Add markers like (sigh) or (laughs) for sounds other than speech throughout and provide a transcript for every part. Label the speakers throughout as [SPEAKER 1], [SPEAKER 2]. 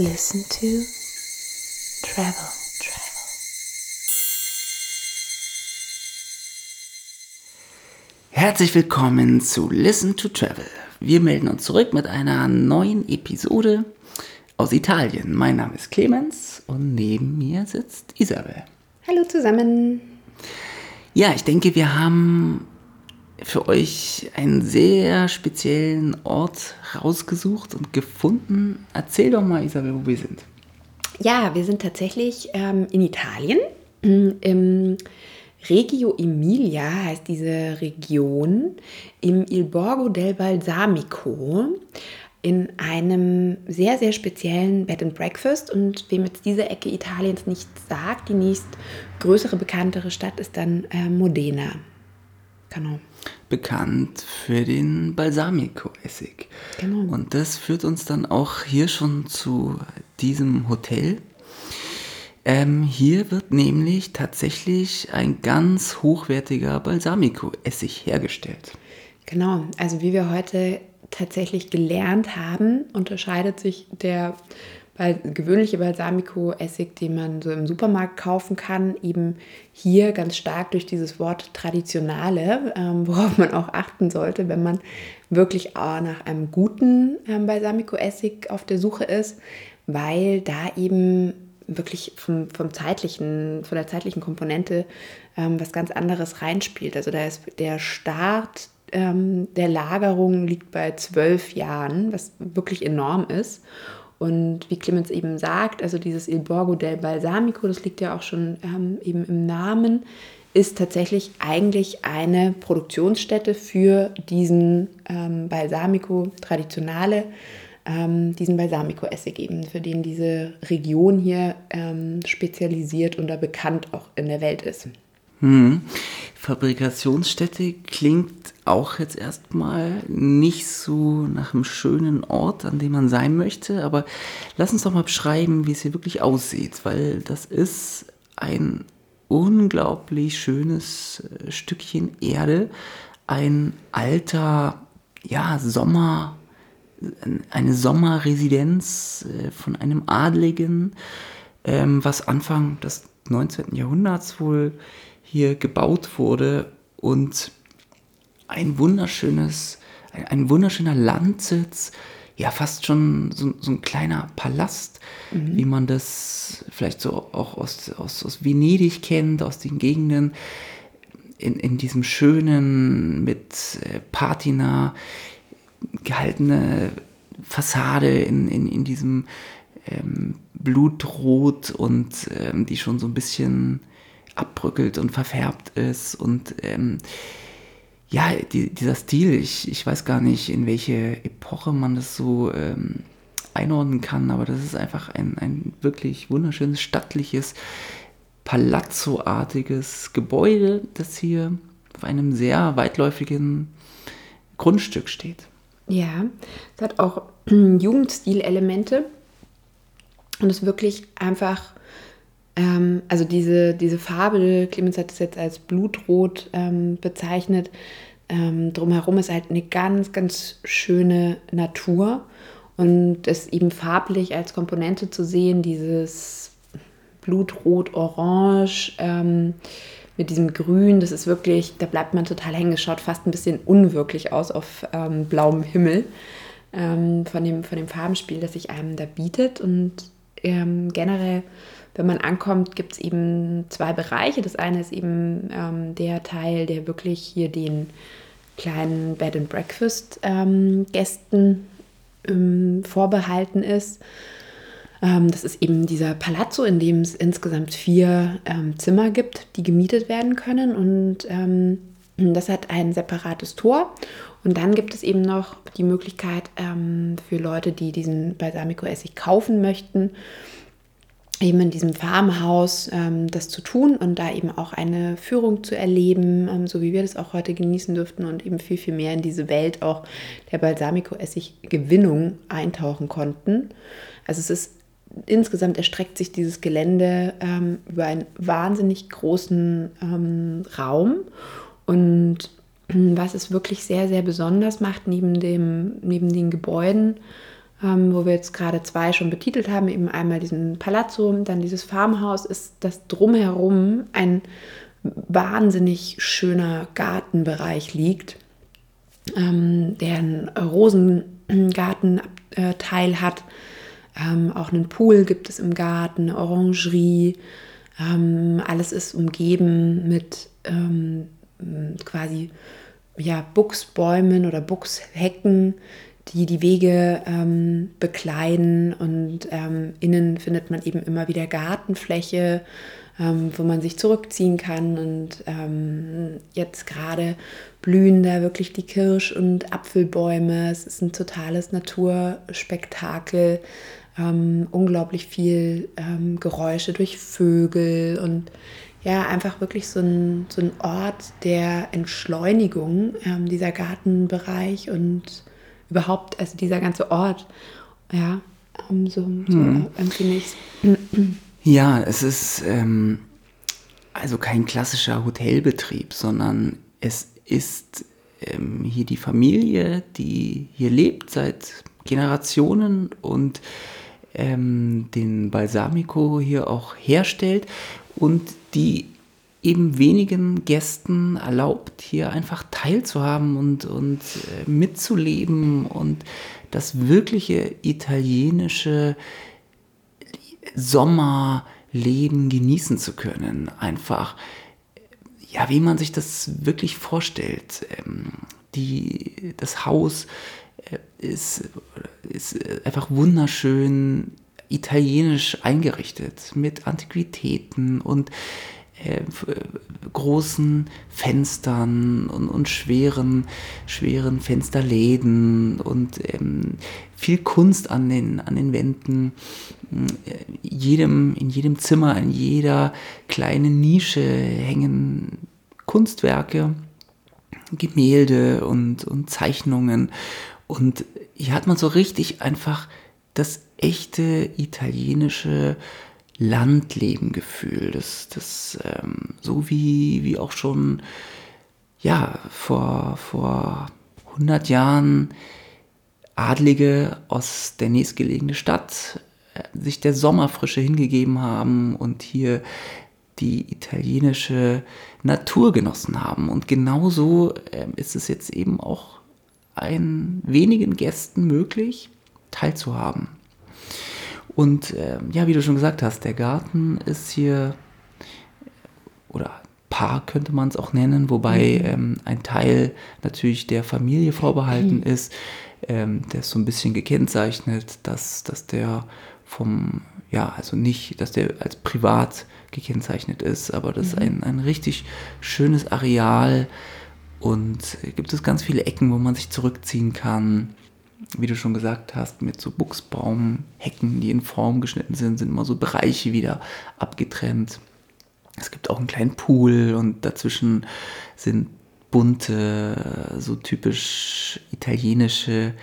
[SPEAKER 1] Listen to Travel.
[SPEAKER 2] Herzlich willkommen zu Listen to Travel. Wir melden uns zurück mit einer neuen Episode aus Italien. Mein Name ist Clemens und neben mir sitzt Isabel.
[SPEAKER 1] Hallo zusammen.
[SPEAKER 2] Ja, ich denke, wir haben für euch einen sehr speziellen Ort rausgesucht und gefunden. Erzähl doch mal, Isabel, wo wir sind.
[SPEAKER 1] Ja, wir sind tatsächlich ähm, in Italien. Im Reggio Emilia heißt diese Region, im Il Borgo del Balsamico, in einem sehr, sehr speziellen Bed and Breakfast. Und wem jetzt diese Ecke Italiens nicht sagt, die nächst größere, bekanntere Stadt ist dann äh, Modena.
[SPEAKER 2] Genau. Bekannt für den Balsamico-Essig. Genau. Und das führt uns dann auch hier schon zu diesem Hotel. Ähm, hier wird nämlich tatsächlich ein ganz hochwertiger Balsamico-Essig hergestellt.
[SPEAKER 1] Genau, also wie wir heute tatsächlich gelernt haben, unterscheidet sich der gewöhnliche Balsamico-Essig, den man so im Supermarkt kaufen kann, eben hier ganz stark durch dieses Wort Traditionale, ähm, worauf man auch achten sollte, wenn man wirklich auch nach einem guten ähm, Balsamico-Essig auf der Suche ist, weil da eben wirklich vom, vom zeitlichen, von der zeitlichen Komponente ähm, was ganz anderes reinspielt. Also da ist der Start ähm, der Lagerung liegt bei zwölf Jahren, was wirklich enorm ist. Und wie Clemens eben sagt, also dieses Il Borgo del Balsamico, das liegt ja auch schon ähm, eben im Namen, ist tatsächlich eigentlich eine Produktionsstätte für diesen ähm, Balsamico Traditionale, ähm, diesen Balsamico-Essig eben, für den diese Region hier ähm, spezialisiert und da bekannt auch in der Welt ist.
[SPEAKER 2] Hm. Fabrikationsstätte klingt auch jetzt erstmal nicht so nach einem schönen Ort, an dem man sein möchte, aber lass uns doch mal beschreiben, wie es hier wirklich aussieht, weil das ist ein unglaublich schönes äh, Stückchen Erde, ein alter, ja, Sommer, eine Sommerresidenz äh, von einem Adligen, ähm, was Anfang des 19. Jahrhunderts wohl hier gebaut wurde und ein wunderschönes, ein, ein wunderschöner Landsitz, ja fast schon so, so ein kleiner Palast, mhm. wie man das vielleicht so auch aus, aus, aus Venedig kennt, aus den Gegenden, in, in diesem schönen, mit äh, Patina gehaltene Fassade, in, in, in diesem ähm, Blutrot und ähm, die schon so ein bisschen abbröckelt und verfärbt ist und ähm, ja, die, dieser Stil, ich, ich weiß gar nicht, in welche Epoche man das so ähm, einordnen kann, aber das ist einfach ein, ein wirklich wunderschönes, stattliches, Palazzo-artiges Gebäude, das hier auf einem sehr weitläufigen Grundstück steht.
[SPEAKER 1] Ja, es hat auch (clears throat) Jugendstil-Elemente und ist wirklich einfach ähm, also diese, diese Farbe, Clemens hat es jetzt als Blutrot ähm, bezeichnet, ähm, drumherum ist halt eine ganz, ganz schöne Natur. Und es eben farblich als Komponente zu sehen, dieses Blutrot-Orange ähm, mit diesem Grün, das ist wirklich, da bleibt man total hängen, schaut fast ein bisschen unwirklich aus auf ähm, blauem Himmel ähm, von, dem, von dem Farbenspiel, das sich einem da bietet. Und ähm, generell wenn man ankommt, gibt es eben zwei Bereiche. Das eine ist eben ähm, der Teil, der wirklich hier den kleinen Bed and Breakfast ähm, Gästen ähm, vorbehalten ist. Ähm, das ist eben dieser Palazzo, in dem es insgesamt vier ähm, Zimmer gibt, die gemietet werden können. Und das hat ein separates Tor. Und dann gibt es eben noch die Möglichkeit für Leute, die diesen Balsamico-Essig kaufen möchten, eben in diesem Farmhaus ähm, das zu tun und da eben auch eine Führung zu erleben, ähm, so wie wir das auch heute genießen dürften und eben viel, viel mehr in diese Welt auch der Balsamico-Essig-Gewinnung eintauchen konnten. Also es ist insgesamt erstreckt sich dieses Gelände ähm, über einen wahnsinnig großen ähm, Raum und was es wirklich sehr, sehr besonders macht, neben, dem, neben den Gebäuden, ähm, wo wir jetzt gerade zwei schon betitelt haben, eben einmal diesen Palazzo, dann dieses Farmhaus, ist das drumherum ein wahnsinnig schöner Gartenbereich liegt, ähm, der einen Rosengartenteil äh, hat. Ähm, auch einen Pool gibt es im Garten, eine Orangerie. Ähm, alles ist umgeben mit ähm, quasi ja, Buchsbäumen oder Buchshecken, die die Wege ähm, bekleiden. Und ähm, innen findet man eben immer wieder Gartenfläche, ähm, wo man sich zurückziehen kann. Und ähm, jetzt gerade blühen da wirklich die Kirsch- und Apfelbäume. Es ist ein totales Naturspektakel. Ähm, unglaublich viel ähm, Geräusche durch Vögel und ja, einfach wirklich so ein, so ein Ort der Entschleunigung, dieser Gartenbereich und überhaupt, also dieser ganze Ort, ja, um, so, so hm. empfinde ich
[SPEAKER 2] Ja, es ist ähm, also kein klassischer Hotelbetrieb, sondern es ist ähm, hier die Familie, die hier lebt seit Generationen und ähm, den Balsamico hier auch herstellt und die eben wenigen Gästen erlaubt, hier einfach teilzuhaben und, und äh, mitzuleben und das wirkliche italienische Sommerleben genießen zu können. Einfach, ja, wie man sich das wirklich vorstellt. Ähm, die, das Haus äh, ist, ist einfach wunderschön italienisch eingerichtet mit Antiquitäten und äh, großen Fenstern und, und, schweren, schweren Fensterläden und ähm, viel Kunst an den, an den Wänden. Äh, jedem, in jedem Zimmer, in jeder kleinen Nische hängen Kunstwerke, Gemälde und, und Zeichnungen. Und hier hat man so richtig einfach das echte italienische Landlebengefühl, das, das ähm, so wie, wie auch schon ja, vor, vor 100 Jahren Adlige aus der nächstgelegenen Stadt äh, sich der Sommerfrische hingegeben haben und hier die italienische Natur genossen haben. Und genauso äh, ist es jetzt eben auch ein wenigen Gästen möglich, teilzuhaben. Und äh, ja, wie du schon gesagt hast, der Garten ist hier, oder Park könnte man es auch nennen, wobei mhm. ähm, ein Teil natürlich der Familie vorbehalten mhm. ist. Ähm, der ist so ein bisschen gekennzeichnet, dass, dass der vom, ja, also nicht, dass der als privat gekennzeichnet ist, aber das mhm. ist ein, ein richtig schönes Areal und gibt es ganz viele Ecken, wo man sich zurückziehen kann wie du schon gesagt hast, mit so Buchsbaumhecken, die in Form geschnitten sind, sind immer so Bereiche wieder abgetrennt. Es gibt auch einen kleinen Pool und dazwischen sind bunte, so typisch italienische,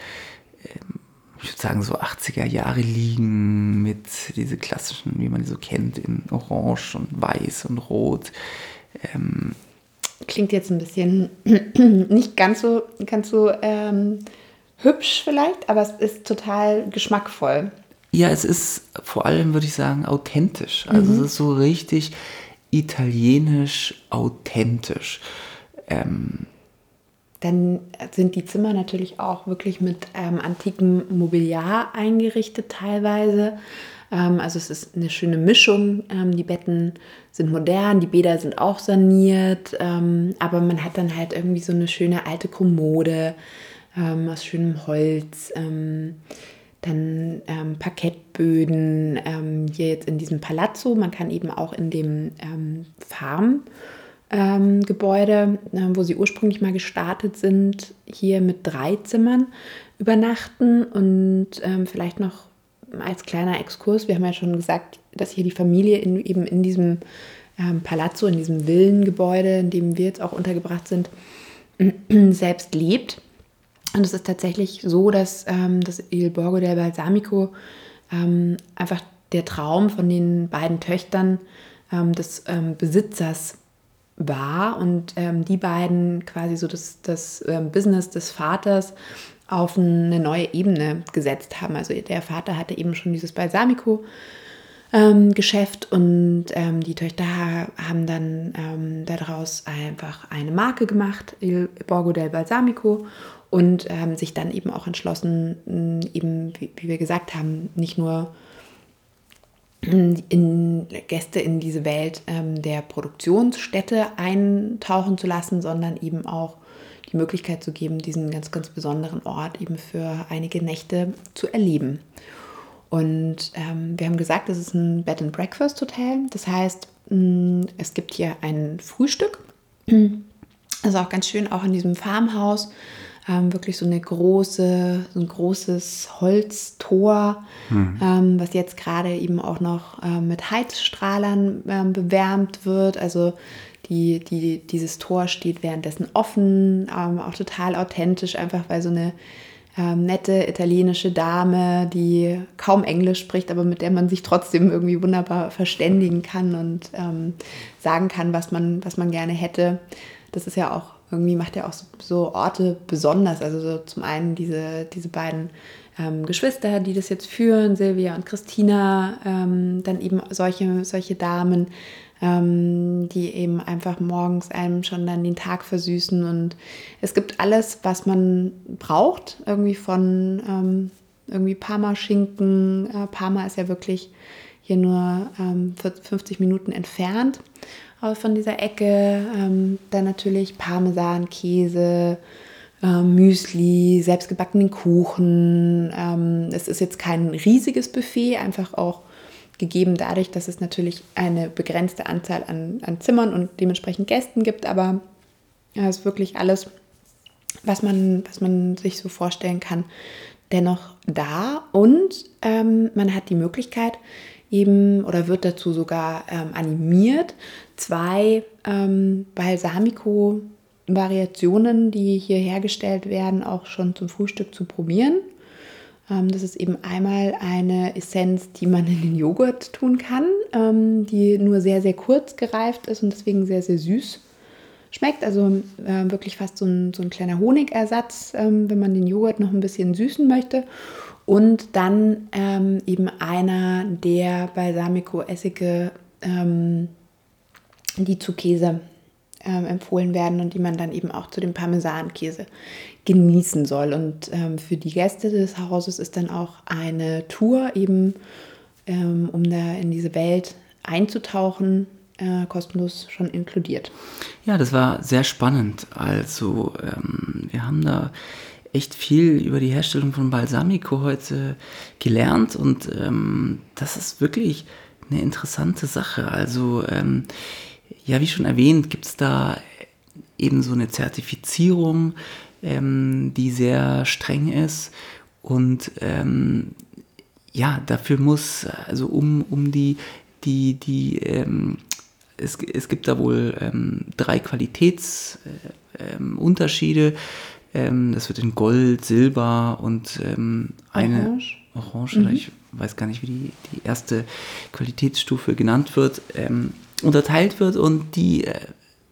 [SPEAKER 2] ähm, ich würde sagen so 80er Jahre liegen mit diese klassischen, wie man die so kennt, in Orange und Weiß und Rot. Ähm,
[SPEAKER 1] Klingt jetzt ein bisschen (clears throat) nicht ganz so, ganz so ähm, hübsch vielleicht, aber es ist total geschmackvoll.
[SPEAKER 2] Ja, es ist vor allem, würde ich sagen, authentisch. Also mhm. es ist so richtig italienisch authentisch. Ähm,
[SPEAKER 1] dann sind die Zimmer natürlich auch wirklich mit ähm, antikem Mobiliar eingerichtet teilweise. Ähm, also es ist eine schöne Mischung. Ähm, die Betten sind modern, die Bäder sind auch saniert, ähm, aber man hat dann halt irgendwie so eine schöne alte Kommode ähm, aus schönem Holz. Ähm, dann ähm, Parkettböden, ähm, hier jetzt in diesem Palazzo. Man kann eben auch in dem ähm, Farmgebäude, äh, wo sie ursprünglich mal gestartet sind, hier mit drei Zimmern übernachten. Und vielleicht noch als kleiner Exkurs, wir haben ja schon gesagt, dass hier die Familie in, eben in diesem ähm, Palazzo, in diesem Villengebäude, in dem wir jetzt auch untergebracht sind, (clears throat) selbst lebt. Und es ist tatsächlich so, dass ähm, das Il Borgo del Balsamico ähm, einfach der Traum von den beiden Töchtern ähm, des ähm, Besitzers war und ähm, die beiden quasi so das, das ähm, Business des Vaters auf eine neue Ebene gesetzt haben. Also der Vater hatte eben schon dieses Balsamico. Ähm, Geschäft und ähm, die Töchter haben dann ähm, daraus einfach eine Marke gemacht, Il Borgo del Balsamico, und haben sich dann eben auch entschlossen, eben, wie, wie wir gesagt haben, nicht nur in Gäste in diese Welt ähm, der Produktionsstätte eintauchen zu lassen, sondern eben auch die Möglichkeit zu geben, diesen ganz, ganz besonderen Ort eben für einige Nächte zu erleben. Und ähm, wir haben gesagt, es ist ein Bed and Breakfast Hotel. Das heißt, mh, es gibt hier ein Frühstück. Das ist auch ganz schön, auch in diesem Farmhaus ähm, wirklich so eine große, so ein großes Holztor, mhm. ähm, was jetzt gerade eben auch noch ähm, mit Heizstrahlern ähm, bewärmt wird. Also die, die, dieses Tor steht währenddessen offen, ähm, auch total authentisch, einfach weil so eine ähm, nette italienische Dame, die kaum Englisch spricht, aber mit der man sich trotzdem irgendwie wunderbar verständigen kann und ähm, sagen kann, was man, was man gerne hätte. Das ist ja auch irgendwie macht er auch so, so Orte besonders. Also so zum einen diese, diese beiden ähm, Geschwister, die das jetzt führen, Silvia und Christina, ähm, dann eben solche, solche Damen, ähm, die eben einfach morgens einem schon dann den Tag versüßen. Und es gibt alles, was man braucht, irgendwie von ähm, irgendwie Parma-Schinken. Äh, Parma ist ja wirklich hier nur 50 ähm, Minuten entfernt von dieser Ecke. Ähm, dann natürlich Parmesan, Käse, äh, Müsli, selbstgebackenen Kuchen. Ähm, es ist jetzt kein riesiges Buffet, einfach auch gegeben dadurch, dass es natürlich eine begrenzte Anzahl an, an Zimmern und dementsprechend Gästen gibt, aber es ist wirklich alles, was man, was man sich so vorstellen kann, dennoch da. Und ähm, man hat die Möglichkeit, eben oder wird dazu sogar ähm, animiert, zwei ähm, Balsamico-Variationen, die hier hergestellt werden, auch schon zum Frühstück zu probieren. Ähm, das ist eben einmal eine Essenz, die man in den Joghurt tun kann, ähm, die nur sehr, sehr kurz gereift ist und deswegen sehr, sehr süß schmeckt. Also äh, wirklich fast so ein, so ein kleiner Honigersatz, ähm, wenn man den Joghurt noch ein bisschen süßen möchte. Und dann eben einer der Balsamico-Essige, die zu Käse empfohlen werden und die man dann eben auch zu dem Parmesankäse genießen soll. Und ähm, für die Gäste des Hauses ist dann auch eine Tour eben, ähm, um da in diese Welt einzutauchen, äh, kostenlos schon inkludiert.
[SPEAKER 2] Ja, das war sehr spannend. Also ähm, wir haben da echt viel über die Herstellung von Balsamico heute gelernt und ähm, das ist wirklich eine interessante Sache. Also ähm, ja, wie schon erwähnt, gibt es da eben so eine Zertifizierung, ähm, die sehr streng ist und ähm, ja, dafür muss, also um, um die, die, die, ähm, es, es gibt da wohl ähm, drei Qualitätsunterschiede. Äh, ähm, das wird in Gold, Silber und ähm, eine Orange, Orange mhm. ich weiß gar nicht, wie die, die erste Qualitätsstufe genannt wird, ähm, unterteilt wird und die, äh,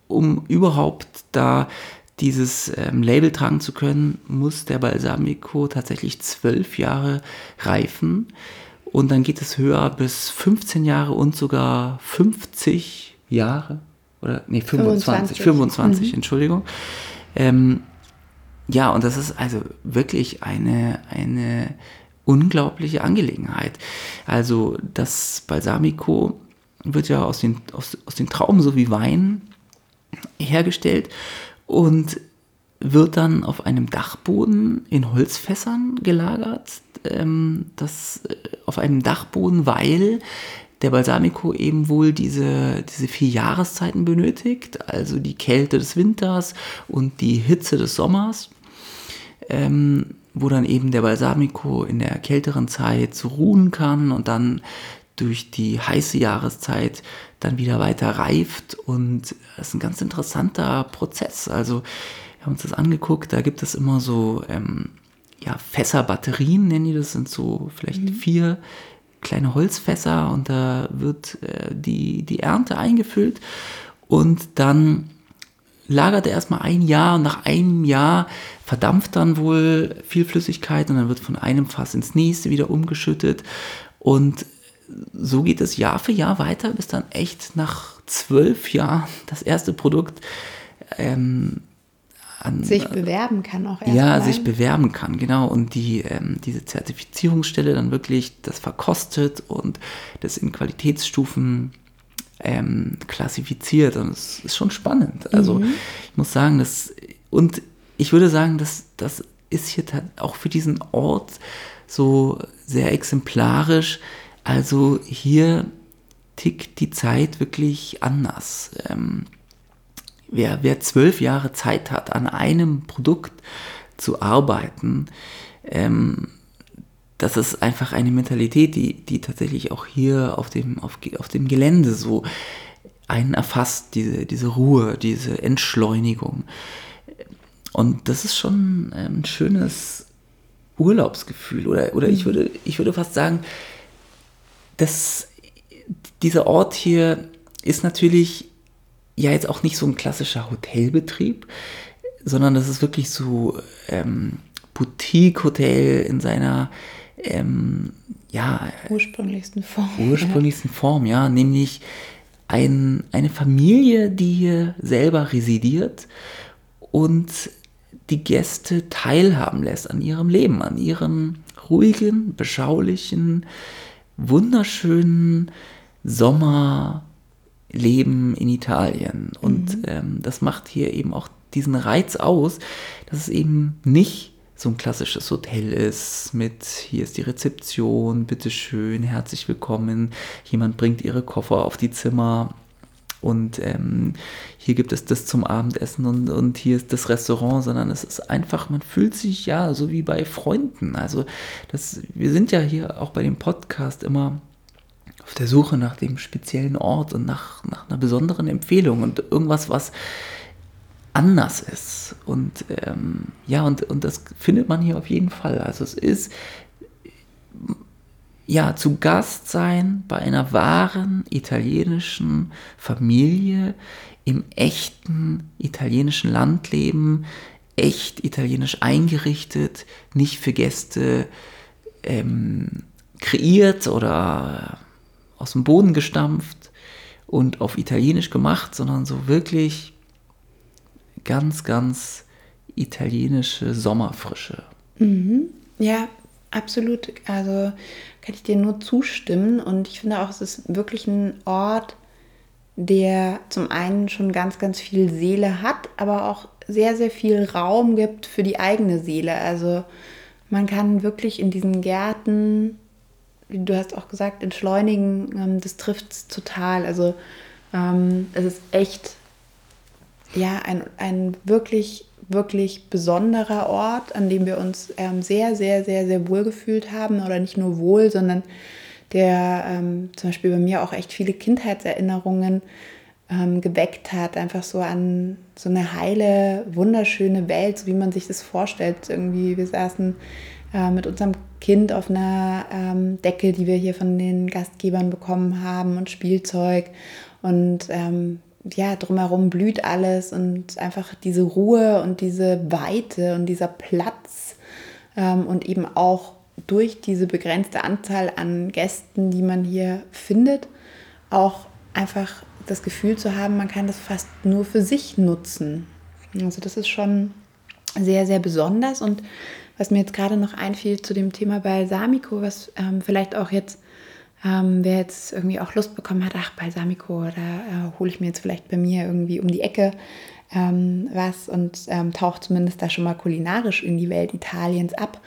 [SPEAKER 2] um überhaupt da dieses ähm, Label tragen zu können, muss der Balsamico tatsächlich zwölf Jahre reifen. Und dann geht es höher bis 15 Jahre und sogar 50 Jahre. Oder, nee, 25, 25, 25 mhm. Entschuldigung. Ähm, ja, und das ist also wirklich eine, eine unglaubliche Angelegenheit. Also das Balsamico wird ja aus den, aus, aus den Trauben sowie Wein hergestellt und wird dann auf einem Dachboden in Holzfässern gelagert. Ähm, das äh, auf einem Dachboden, weil der Balsamico eben wohl diese, diese vier Jahreszeiten benötigt, also die Kälte des Winters und die Hitze des Sommers, ähm, wo dann eben der Balsamico in der kälteren Zeit ruhen kann und dann durch die heiße Jahreszeit dann wieder weiter reift und das ist ein ganz interessanter Prozess. Also wir haben uns das angeguckt, da gibt es immer so ähm, ja, Fässerbatterien, nennen die das, sind so vielleicht mhm. vier kleine Holzfässer und da wird äh, die, die Ernte eingefüllt und dann lagert er erstmal ein Jahr und nach einem Jahr verdampft dann wohl viel Flüssigkeit und dann wird von einem Fass ins nächste wieder umgeschüttet. Und so geht es Jahr für Jahr weiter, bis dann echt nach zwölf Jahren das erste Produkt ähm,
[SPEAKER 1] an, sich bewerben kann auch
[SPEAKER 2] erst Ja, mal. sich bewerben kann, genau. Und die, ähm, diese Zertifizierungsstelle dann wirklich das verkostet und das in Qualitätsstufen ähm, klassifiziert. Und es ist schon spannend. Also mhm. ich muss sagen, das und ich würde sagen, dass das ist hier auch für diesen Ort so sehr exemplarisch. Also hier tickt die Zeit wirklich anders. Ähm, wer, wer zwölf Jahre Zeit hat, an einem Produkt zu arbeiten, ähm, das ist einfach eine Mentalität, die, die tatsächlich auch hier auf dem, auf, auf dem Gelände so einen erfasst, diese, diese Ruhe, diese Entschleunigung. Und das ist schon ein schönes Urlaubsgefühl. Oder, oder ich, mhm. würde, ich würde fast sagen, dass dieser Ort hier ist natürlich ja jetzt auch nicht so ein klassischer Hotelbetrieb, sondern das ist wirklich so ähm, Boutique-Hotel in seiner ähm, ja,
[SPEAKER 1] ursprünglichsten Form. (laughs)
[SPEAKER 2] Ursprünglichsten ja. Form, ja, nämlich ein, eine Familie, die hier selber residiert und die Gäste teilhaben lässt an ihrem Leben, an ihrem ruhigen, beschaulichen, wunderschönen Sommer, Leben in Italien. Und mhm. ähm, das macht hier eben auch diesen Reiz aus, dass es eben nicht so ein klassisches Hotel ist mit hier ist die Rezeption, bitteschön, herzlich willkommen, jemand bringt ihre Koffer auf die Zimmer und ähm, hier gibt es das zum Abendessen und, und hier ist das Restaurant, sondern es ist einfach, man fühlt sich ja so wie bei Freunden. Also das, wir sind ja hier auch bei dem Podcast immer auf der Suche nach dem speziellen Ort und nach, nach einer besonderen Empfehlung und irgendwas, was anders ist. Und ähm, ja, und, und das findet man hier auf jeden Fall. Also es ist ja zu Gast sein bei einer wahren italienischen Familie im echten italienischen Landleben, echt italienisch eingerichtet, nicht für Gäste ähm, kreiert oder aus dem Boden gestampft und auf Italienisch gemacht, sondern so wirklich ganz, ganz italienische Sommerfrische.
[SPEAKER 1] Mhm. Ja, absolut. Also kann ich dir nur zustimmen. Und ich finde auch, es ist wirklich ein Ort, der zum einen schon ganz, ganz viel Seele hat, aber auch sehr, sehr viel Raum gibt für die eigene Seele. Also man kann wirklich in diesen Gärten wie du hast auch gesagt, entschleunigen, ähm, das trifft es total. Also ähm, es ist echt ja ein, ein wirklich, wirklich besonderer Ort, an dem wir uns ähm, sehr, sehr, sehr, sehr wohl gefühlt haben. Oder nicht nur wohl, sondern der ähm, zum Beispiel bei mir auch echt viele Kindheitserinnerungen ähm, geweckt hat. Einfach so an so eine heile, wunderschöne Welt, so wie man sich das vorstellt. Irgendwie, wir saßen äh, mit unserem Kind auf einer ähm, Decke, die wir hier von den Gastgebern bekommen haben und Spielzeug. Und ähm, ja, drumherum blüht alles und einfach diese Ruhe und diese Weite und dieser Platz ähm, und eben auch durch diese begrenzte Anzahl an Gästen, die man hier findet, auch einfach das Gefühl zu haben, man kann das fast nur für sich nutzen. Also das ist schon sehr, sehr besonders und was mir jetzt gerade noch einfiel zu dem Thema Balsamico, was ähm, vielleicht auch jetzt, ähm, wer jetzt irgendwie auch Lust bekommen hat, ach, Balsamico, da äh, hole ich mir jetzt vielleicht bei mir irgendwie um die Ecke ähm, was und ähm, taucht zumindest da schon mal kulinarisch in die Welt Italiens ab.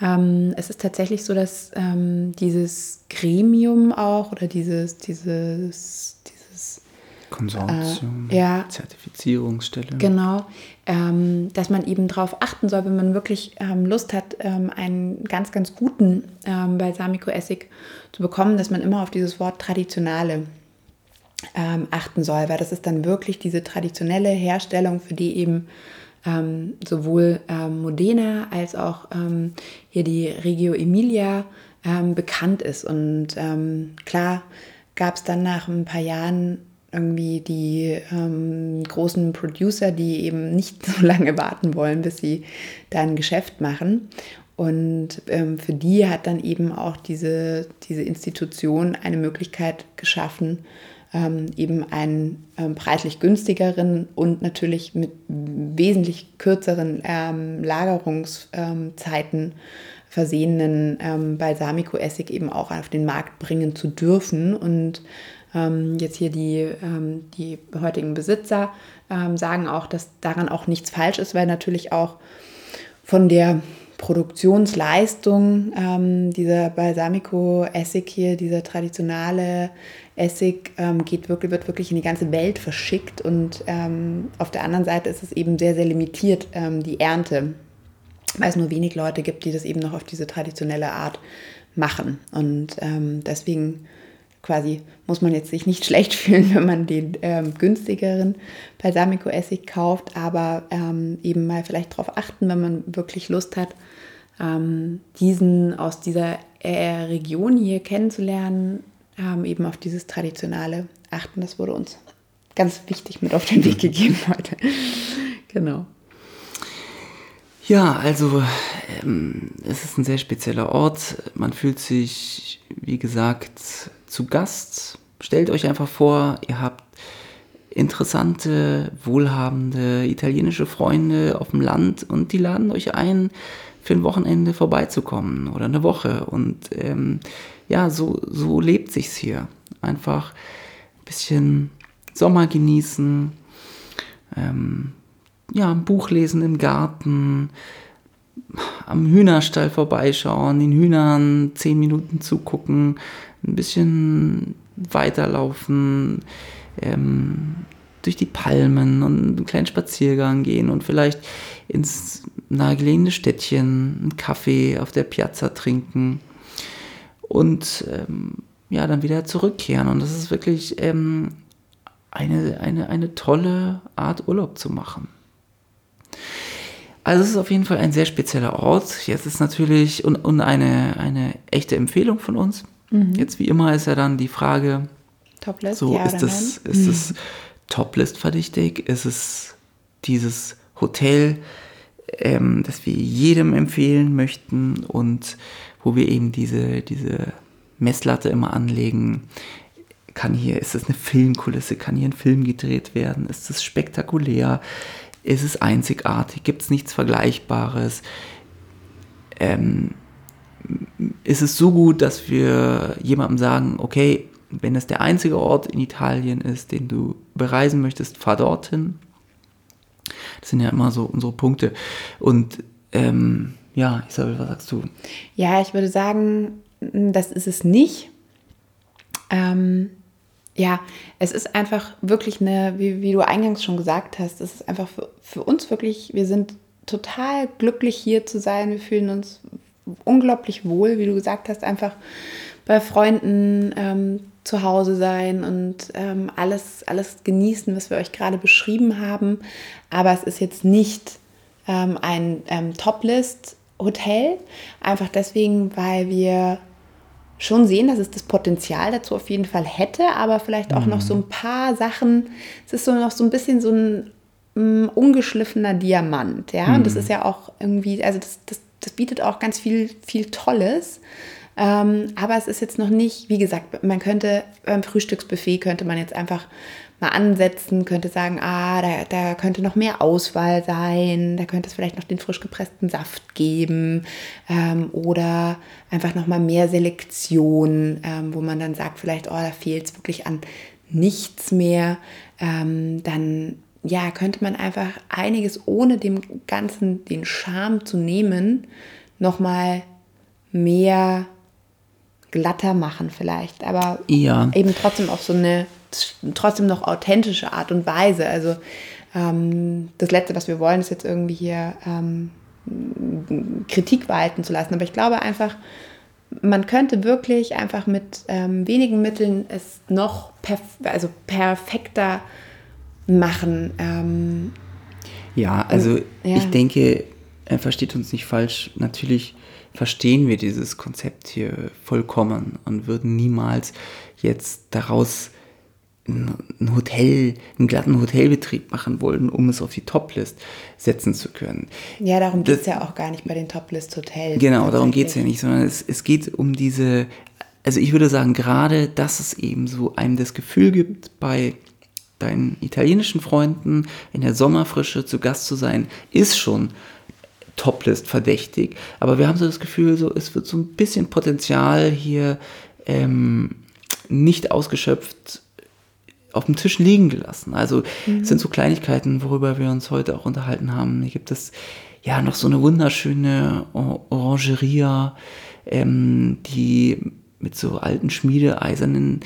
[SPEAKER 1] Ähm, es ist tatsächlich so, dass ähm, dieses Gremium auch oder dieses, dieses,
[SPEAKER 2] Konsortium, äh, ja, Zertifizierungsstelle.
[SPEAKER 1] Genau, ähm, dass man eben darauf achten soll, wenn man wirklich ähm, Lust hat, ähm, einen ganz, ganz guten ähm, Balsamico-Essig zu bekommen, dass man immer auf dieses Wort traditionale ähm, achten soll, weil das ist dann wirklich diese traditionelle Herstellung, für die eben ähm, sowohl Modena als auch hier die Regio Emilia bekannt ist. Und klar gab es dann nach ein paar Jahren irgendwie die ähm, großen Producer, die eben nicht (laughs) so lange warten wollen, bis sie da ein Geschäft machen. Und ähm, für die hat dann eben auch diese, diese Institution eine Möglichkeit geschaffen, ähm, eben einen ähm, preislich günstigeren und natürlich mit wesentlich kürzeren ähm, Lagerungszeiten versehenen ähm, Balsamico-Essig eben auch auf den Markt bringen zu dürfen. Und ähm, jetzt hier die, ähm, die heutigen Besitzer ähm, sagen auch, dass daran auch nichts falsch ist, weil natürlich auch von der Produktionsleistung ähm, dieser Balsamico-Essig hier, dieser traditionelle Essig, ähm, geht wirklich, wird wirklich in die ganze Welt verschickt und ähm, auf der anderen Seite ist es eben sehr, sehr limitiert, ähm, die Ernte, weil es nur wenig Leute gibt, die das eben noch auf diese traditionelle Art machen. Und ähm, deswegen quasi muss man jetzt sich nicht (laughs) schlecht fühlen, wenn man den ähm, günstigeren Balsamico-Essig kauft, aber ähm, eben mal vielleicht darauf achten, wenn man wirklich Lust hat, ähm, diesen aus dieser äh, Region hier kennenzulernen, ähm, eben auf dieses Traditionale achten. Das wurde uns ganz wichtig mit auf den Weg gegeben heute. (laughs) genau.
[SPEAKER 2] Ja, also ähm, es ist ein sehr spezieller Ort. Man fühlt sich, wie gesagt, zu Gast. Stellt euch einfach vor, ihr habt interessante, wohlhabende italienische Freunde auf dem Land und die laden euch ein, für ein Wochenende vorbeizukommen oder eine Woche. Und ähm, ja, so, so lebt sich's hier. Einfach ein bisschen Sommer genießen, ähm, ja, ein Buch lesen im Garten, am Hühnerstall vorbeischauen, den Hühnern zehn Minuten zugucken, ein bisschen weiterlaufen, ähm, durch die Palmen und einen kleinen Spaziergang gehen und vielleicht ins nahegelegene Städtchen einen Kaffee auf der Piazza trinken und ähm, ja, dann wieder zurückkehren. Und das ist wirklich ähm, eine, eine, eine tolle Art, Urlaub zu machen. Also es ist auf jeden Fall ein sehr spezieller Ort. Jetzt ist natürlich und, und eine, eine echte Empfehlung von uns. Mhm. Jetzt wie immer ist ja dann die Frage, Toplist, so ja, ist das, ist es mhm. Toplist verdächtig? Ist es dieses Hotel, ähm, das wir jedem empfehlen möchten und wo wir eben diese, diese Messlatte immer anlegen? Kann hier, ist es eine Filmkulisse? Kann hier ein Film gedreht werden? Ist es spektakulär? Ist es einzigartig? Gibt es nichts Vergleichbares? Ähm, ist es so gut, dass wir jemandem sagen, okay, wenn es der einzige Ort in Italien ist, den du bereisen möchtest, fahr dorthin. Das sind ja immer so unsere Punkte. Und ähm, ja, Isabel, was sagst du?
[SPEAKER 1] Ja, ich würde sagen, das ist es nicht. Ähm, ja, es ist einfach wirklich eine, wie, wie, du eingangs schon gesagt hast, es ist einfach für, für uns wirklich, wir sind total glücklich hier zu sein. Wir fühlen uns unglaublich wohl, wie du gesagt hast, einfach bei Freunden ähm, zu Hause sein und ähm, alles, alles genießen, was wir euch gerade beschrieben haben. Aber es ist jetzt nicht ähm, ein ähm, Toplist-Hotel, einfach deswegen, weil wir schon sehen, dass es das Potenzial dazu auf jeden Fall hätte, aber vielleicht auch mhm. noch so ein paar Sachen. Es ist so noch so ein bisschen so ein um, mm, ungeschliffener Diamant, ja. Mhm. Und das mhm. ist ja auch irgendwie, also das, das, das bietet auch ganz viel, viel Tolles. Ähm, aber es ist jetzt noch nicht, wie gesagt, man könnte beim Frühstücksbuffet könnte man jetzt einfach mal ansetzen, könnte sagen, ah, da, da könnte noch mehr Auswahl sein, da könnte es vielleicht noch den frisch gepressten Saft geben ähm, oder einfach noch mal mehr Selektion, ähm, wo man dann sagt, vielleicht, oh, da fehlt es wirklich an nichts mehr, ähm, dann ja, könnte man einfach einiges ohne dem Ganzen den Charme zu nehmen, noch mal mehr glatter machen vielleicht, aber ja. eben trotzdem auf so eine trotzdem noch authentische Art und Weise. Also ähm, das Letzte, was wir wollen, ist jetzt irgendwie hier ähm, Kritik walten zu lassen. Aber ich glaube einfach, man könnte wirklich einfach mit ähm, wenigen Mitteln es noch perf also perfekter machen. Ähm,
[SPEAKER 2] ja, also ja. ich denke, er versteht uns nicht falsch. Natürlich verstehen wir dieses Konzept hier vollkommen und würden niemals jetzt daraus ein Hotel, einen glatten Hotelbetrieb machen wollen, um es auf die Toplist setzen zu können.
[SPEAKER 1] Ja, darum geht es ja auch gar nicht bei den Toplist-Hotels.
[SPEAKER 2] Genau, darum geht es ja nicht, sondern es, es geht um diese, also ich würde sagen, gerade, dass es eben so einem das Gefühl gibt, bei deinen italienischen Freunden in der Sommerfrische zu Gast zu sein, ist schon Toplist verdächtig. Aber wir haben so das Gefühl, so, es wird so ein bisschen Potenzial hier ähm, nicht ausgeschöpft auf dem Tisch liegen gelassen. Also mhm. es sind so Kleinigkeiten, worüber wir uns heute auch unterhalten haben. Hier gibt es ja noch so eine wunderschöne Orangeria, ähm, die mit so alten schmiedeeisernen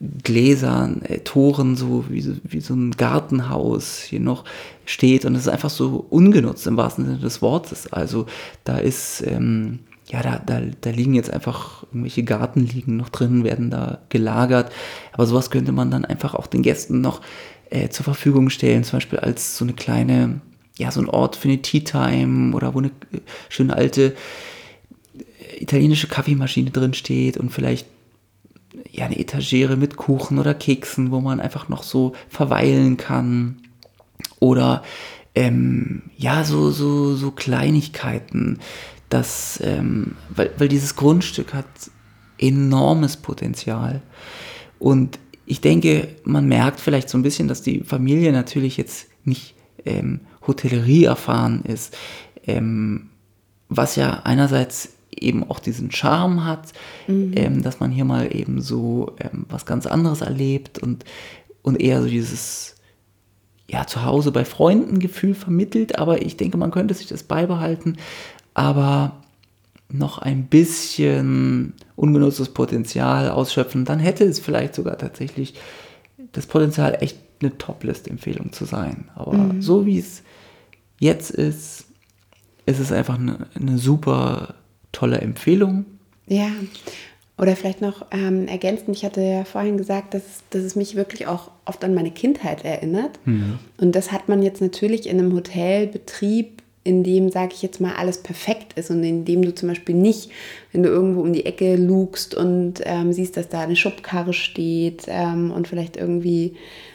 [SPEAKER 2] Gläsern, äh, Toren, so wie, wie so ein Gartenhaus hier noch steht. Und es ist einfach so ungenutzt im wahrsten Sinne des Wortes. Also da ist, ähm, ja, da, da, da liegen jetzt einfach irgendwelche Gartenliegen noch drin, werden da gelagert. Aber sowas könnte man dann einfach auch den Gästen noch äh, zur Verfügung stellen, zum Beispiel als so eine kleine, ja, so ein Ort für eine Tea Time oder wo eine äh, schöne alte äh, italienische Kaffeemaschine drin steht und vielleicht ja, eine Etagere mit Kuchen oder Keksen, wo man einfach noch so verweilen kann. Oder ähm, ja, so, so, so Kleinigkeiten, dass, ähm, weil, weil dieses Grundstück hat enormes Potenzial. Und ich denke, man merkt vielleicht so ein bisschen, dass die Familie natürlich jetzt nicht ähm, Hotellerie erfahren ist, ähm, was ja einerseits eben auch diesen Charme hat, mhm. ähm, dass man hier mal eben so ähm, was ganz anderes erlebt und, und eher so dieses ja, zu Hause bei Freunden Gefühl vermittelt, aber ich denke, man könnte sich das beibehalten, aber noch ein bisschen ungenutztes Potenzial ausschöpfen, dann hätte es vielleicht sogar tatsächlich das Potenzial, echt eine Top-List-Empfehlung zu sein. Aber mhm. so wie es jetzt ist, ist es einfach eine, eine super tolle Empfehlung.
[SPEAKER 1] Ja, oder vielleicht noch ähm, ergänzend, ich hatte ja vorhin gesagt, dass, dass es mich wirklich auch oft an meine Kindheit erinnert. Mhm. Und das hat man jetzt natürlich in einem Hotelbetrieb, in dem, sage ich jetzt mal, alles perfekt ist und in dem du zum Beispiel nicht, wenn du irgendwo um die Ecke lugst und ähm, siehst, dass da eine Schubkarre steht ähm, und vielleicht irgendwie,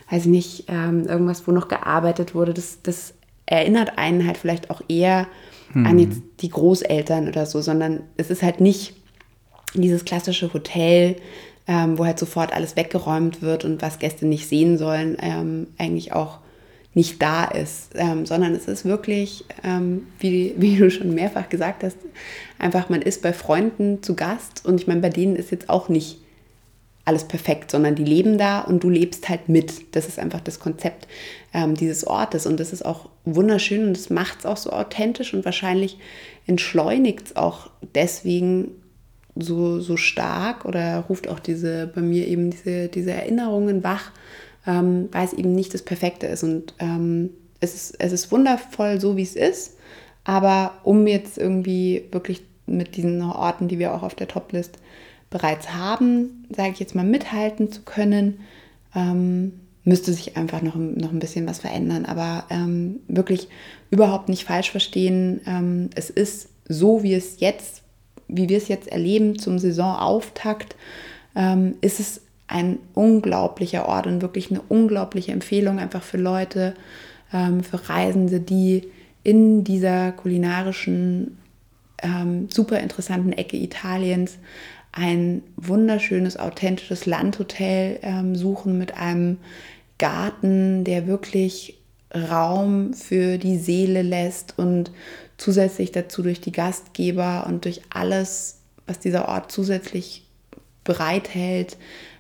[SPEAKER 1] weiß ich nicht, ähm, irgendwas, wo noch gearbeitet wurde, das, das erinnert einen halt vielleicht auch eher hm. an jetzt die Großeltern oder so, sondern es ist halt nicht dieses klassische Hotel, ähm, wo halt sofort alles weggeräumt wird und was Gäste nicht sehen sollen, ähm, eigentlich auch nicht da ist, ähm, sondern es ist wirklich, ähm, wie, wie du schon mehrfach gesagt hast, einfach man ist bei Freunden zu Gast und ich meine, bei denen ist jetzt auch nicht alles perfekt, sondern die leben da und du lebst halt mit. Das ist einfach das Konzept ähm, dieses Ortes und das ist auch wunderschön und das macht es auch so authentisch und wahrscheinlich entschleunigt es auch deswegen so, so stark oder ruft auch diese bei mir eben diese, diese Erinnerungen wach, ähm, weil es eben nicht das Perfekte ist. Und ähm, es, ist, es ist wundervoll, so wie es ist, aber um jetzt irgendwie wirklich mit diesen Orten, die wir auch auf der Toplist bereits haben, sage ich jetzt mal, mithalten zu können, ähm, müsste sich einfach noch, noch ein bisschen was verändern. Aber ähm, wirklich überhaupt nicht falsch verstehen. Ähm, es ist so, wie es jetzt, wie wir es jetzt erleben zum Saisonauftakt, ähm, ist es ein unglaublicher Ort und wirklich eine unglaubliche Empfehlung einfach für Leute, ähm, für Reisende, die in dieser kulinarischen, ähm, super interessanten Ecke Italiens ein wunderschönes, authentisches Landhotel ähm, suchen mit einem Garten, der wirklich Raum für die Seele lässt und zusätzlich dazu durch die Gastgeber und durch alles, was dieser Ort zusätzlich bereithält,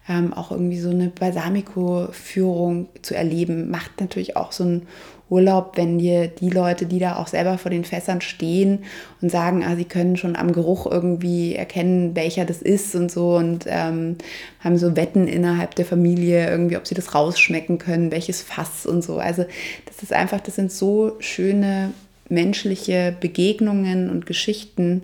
[SPEAKER 1] ähm, auch irgendwie so eine Balsamico-Führung zu erleben, macht natürlich auch so ein Urlaub, wenn dir die Leute, die da auch selber vor den Fässern stehen und sagen, ah, sie können schon am Geruch irgendwie erkennen, welcher das ist und so und ähm, haben so Wetten innerhalb der Familie irgendwie, ob sie das rausschmecken können, welches Fass und so. Also das ist einfach, das sind so schöne menschliche Begegnungen und Geschichten,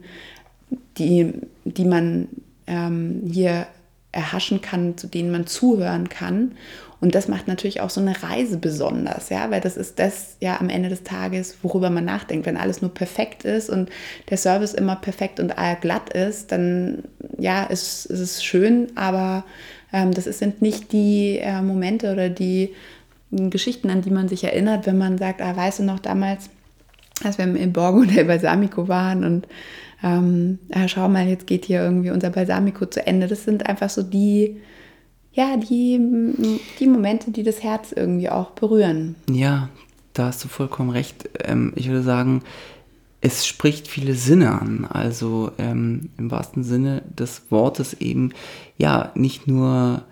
[SPEAKER 1] die, die man ähm, hier erhaschen kann, zu denen man zuhören kann. Und das macht natürlich auch so eine Reise besonders, ja, weil das ist das ja am Ende des Tages, worüber man nachdenkt. Wenn alles nur perfekt ist und der Service immer perfekt und glatt ist, dann ja, ist, ist es schön, aber ähm, das sind nicht die äh, Momente oder die äh, Geschichten, an die man sich erinnert, wenn man sagt, ah, weißt du noch damals, als wir im Borgo del Balsamico waren und ähm, ah, schau mal, jetzt geht hier irgendwie unser Balsamico zu Ende. Das sind einfach so die, ja, die, die Momente, die das Herz irgendwie auch berühren.
[SPEAKER 2] Ja, da hast du vollkommen recht. Ähm, ich würde sagen, es spricht viele Sinne an. Also ähm, im wahrsten Sinne des Wortes eben, ja, nicht nur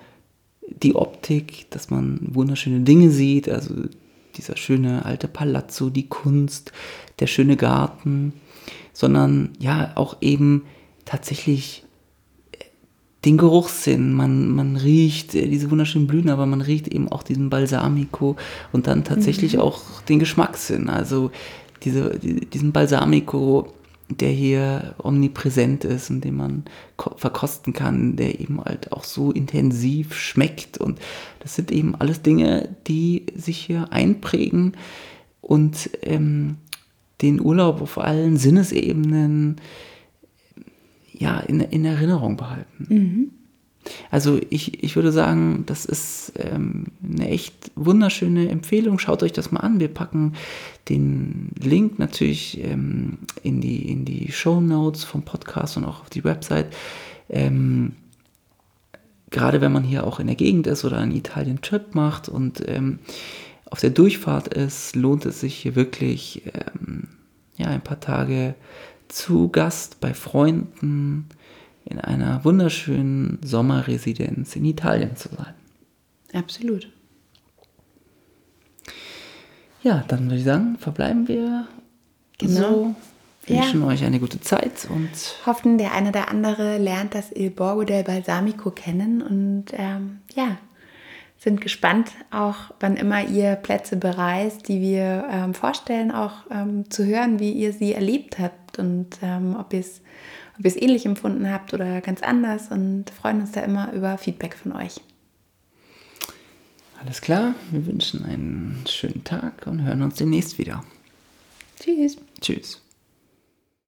[SPEAKER 2] die Optik, dass man wunderschöne Dinge sieht, also dieser schöne alte Palazzo, die Kunst, der schöne Garten, sondern ja auch eben tatsächlich den Geruchssinn. Man, man riecht äh, diese wunderschönen Blüten, aber man riecht eben auch diesen Balsamico und dann tatsächlich mhm. auch den Geschmackssinn. Also diese, diesen Balsamico, der hier omnipräsent ist und den man verkosten kann, der eben halt auch so intensiv schmeckt. Und das sind eben alles Dinge, die sich hier einprägen und ähm, den Urlaub auf allen Sinnesebenen ja, in, in Erinnerung behalten. Mhm. Also ich, ich würde sagen, das ist ähm, eine echt wunderschöne Empfehlung. Schaut euch das mal an. Wir packen den Link natürlich ähm, in die, in die Show Notes vom Podcast und auch auf die Website. Ähm, gerade wenn man hier auch in der Gegend ist oder einen Italien-Trip macht und ähm, auf der Durchfahrt ist, lohnt es sich hier wirklich ähm, ja, ein paar Tage zu Gast bei Freunden in einer wunderschönen Sommerresidenz in Italien zu sein.
[SPEAKER 1] Absolut.
[SPEAKER 2] Ja, dann würde ich sagen, verbleiben wir genau. so. Wir wünschen ja. euch eine gute Zeit und
[SPEAKER 1] hoffen, der eine oder andere lernt das Il Borgo del Balsamico kennen und ähm, ja, sind gespannt, auch wann immer ihr Plätze bereist, die wir ähm, vorstellen, auch ähm, zu hören, wie ihr sie erlebt habt und ähm, ob ihr es ob ähnlich empfunden habt oder ganz anders und freuen uns da immer über Feedback von euch.
[SPEAKER 2] Alles klar, wir wünschen einen schönen Tag und hören uns demnächst wieder.
[SPEAKER 1] Tschüss.
[SPEAKER 2] Tschüss.